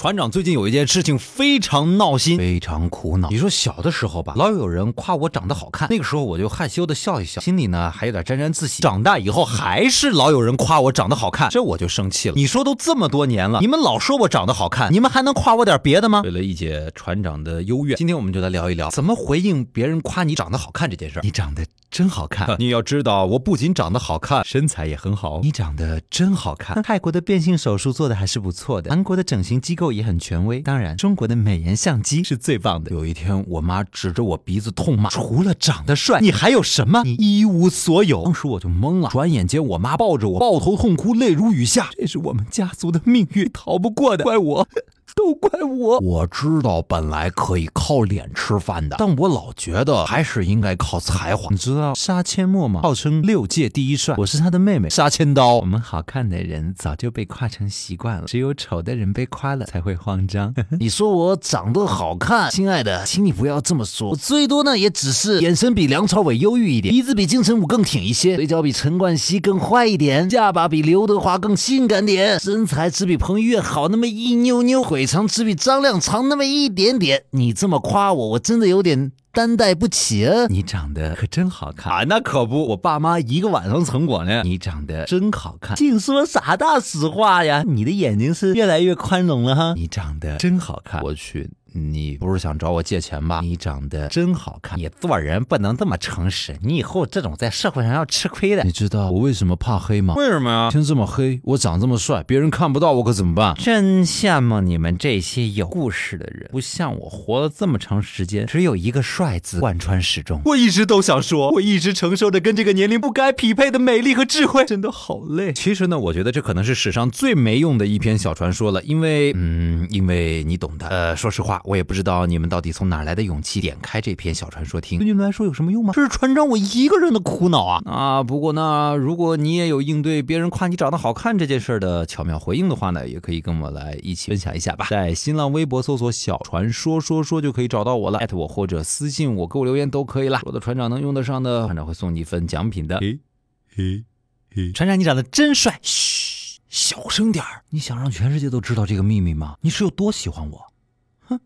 船长最近有一件事情非常闹心，非常苦恼。你说小的时候吧，老有人夸我长得好看，那个时候我就害羞的笑一笑，心里呢还有点沾沾自喜。长大以后还是老有人夸我长得好看，这我就生气了。你说都这么多年了，你们老说我长得好看，你们还能夸我点别的吗？为了一解船长的优越，今天我们就来聊一聊怎么回应别人夸你长得好看这件事儿。你长得真好看，你要知道，我不仅长得好看，身材也很好。你长得真好看，泰国的变性手术做的还是不错的，韩国的整形机构。也很权威，当然，中国的美颜相机是最棒的。有一天，我妈指着我鼻子痛骂：“除了长得帅，你还有什么？你一无所有。”当时我就懵了。转眼间，我妈抱着我抱头痛哭，泪如雨下。这是我们家族的命运，逃不过的，怪我。都怪我！我知道本来可以靠脸吃饭的，但我老觉得还是应该靠才华。你知道杀阡陌吗？号称六界第一帅，我是他的妹妹杀千刀。我们好看的人早就被夸成习惯了，只有丑的人被夸了才会慌张。你说我长得好看，亲爱的，请你不要这么说。我最多呢也只是眼神比梁朝伟忧郁一点，鼻子比金城武更挺一些，嘴角比陈冠希更坏一点，下巴比刘德华更性感点，身材只比彭于晏好那么一妞妞。腿长只比张亮长那么一点点，你这么夸我，我真的有点担待不起啊！你长得可真好看啊！那可不，我爸妈一个晚上成果呢。你长得真好看，净说啥大实话呀！你的眼睛是越来越宽容了哈。你长得真好看，我去。你不是想找我借钱吧？你长得真好看，你做人不能这么诚实，你以后这种在社会上要吃亏的。你知道我为什么怕黑吗？为什么呀？天这么黑，我长这么帅，别人看不到我可怎么办？真羡慕你们这些有故事的人，不像我活了这么长时间，只有一个帅字贯穿始终。我一直都想说，我一直承受着跟这个年龄不该匹配的美丽和智慧，真的好累。其实呢，我觉得这可能是史上最没用的一篇小传说了，因为，嗯，因为你懂的。呃，说实话。我也不知道你们到底从哪来的勇气点开这篇小传说听，对你们来说有什么用吗？这是船长我一个人的苦恼啊！啊，不过呢，如果你也有应对别人夸你长得好看这件事的巧妙回应的话呢，也可以跟我来一起分享一下吧。在新浪微博搜索“小传说说说”就可以找到我了，艾特我或者私信我给我留言都可以了。我的船长能用得上的，船长会送你一份奖品的。嘿，嘿，嘿，船长你长得真帅，嘘，小声点儿。你想让全世界都知道这个秘密吗？你是有多喜欢我？